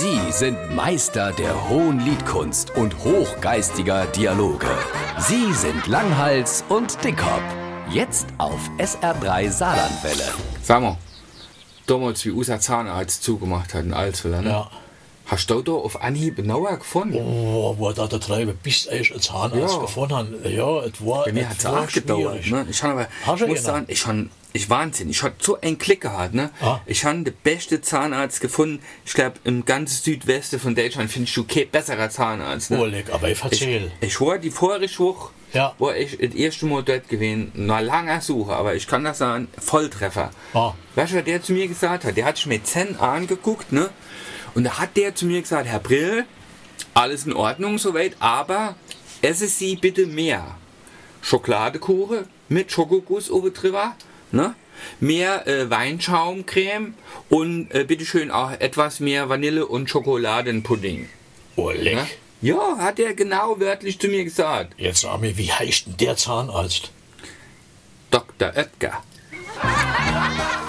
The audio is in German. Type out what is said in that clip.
Sie sind Meister der hohen Liedkunst und hochgeistiger Dialoge. Sie sind Langhals und Dickhop. Jetzt auf SR3 Saarlandwelle. Sag mal, damals wie unser Zahnarzt zugemacht hat in Alswiller, ne? Ja. Hast du da auf Anhieb genauer gefunden? Oh, wo er da der Treibe bis ich ein Zahnarzt Ja. gefunden hat. Ja, es war, Bei mir hat es auch gedauert. Ne? Ich, hab aber, ich muss sagen, ich, han, ich Wahnsinn. Ich hatte so einen Klick gehabt. Ne? Ah. Ich habe den besten Zahnarzt gefunden. Ich glaube, im ganzen Südwesten von Deutschland findest du kein besserer Zahnarzt. Ne? Oh, leck, aber ich Ich, erzähl. ich war die vorige Woche, Ja. war ich das erste Mal dort gewesen, nach langer Suche, aber ich kann das sagen, Volltreffer. Ah. Weißt du, was der zu mir gesagt hat? Der hat sich mir Zen angeguckt, ne? Und da hat der zu mir gesagt, Herr Brill, alles in Ordnung soweit, aber essen Sie bitte mehr Schokoladekuchen mit Schokoguss oben drüber, ne? Mehr äh, Weinschaumcreme und äh, bitteschön auch etwas mehr Vanille- und Schokoladenpudding. Oh, leck. Ne? Ja, hat er genau wörtlich zu mir gesagt. Jetzt sag mir, wie heißt denn der Zahnarzt? Dr. Oetker.